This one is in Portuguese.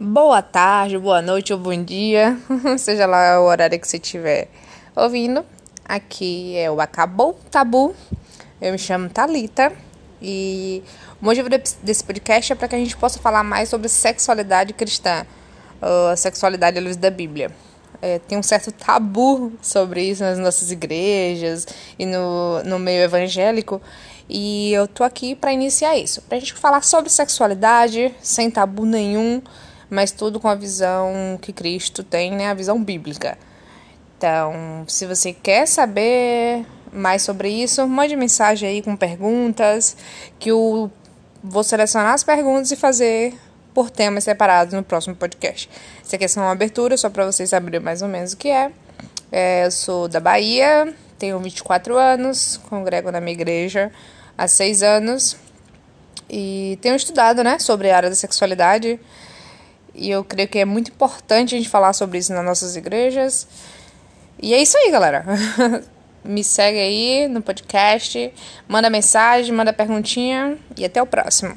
Boa tarde, boa noite ou bom dia, seja lá o horário que você estiver ouvindo. Aqui é o Acabou Tabu. Eu me chamo Talita e o motivo desse podcast é para que a gente possa falar mais sobre sexualidade cristã, a sexualidade à luz da Bíblia. É, tem um certo tabu sobre isso nas nossas igrejas e no, no meio evangélico. E eu tô aqui para iniciar isso, pra gente falar sobre sexualidade sem tabu nenhum mas tudo com a visão que Cristo tem, né? A visão bíblica. Então, se você quer saber mais sobre isso, mande mensagem aí com perguntas, que eu vou selecionar as perguntas e fazer por temas separados no próximo podcast. Isso aqui é só uma abertura, só para vocês saberem mais ou menos o que é. é. Eu sou da Bahia, tenho 24 anos, congrego na minha igreja há 6 anos e tenho estudado, né, sobre a área da sexualidade e eu creio que é muito importante a gente falar sobre isso nas nossas igrejas. E é isso aí, galera. Me segue aí no podcast, manda mensagem, manda perguntinha e até o próximo.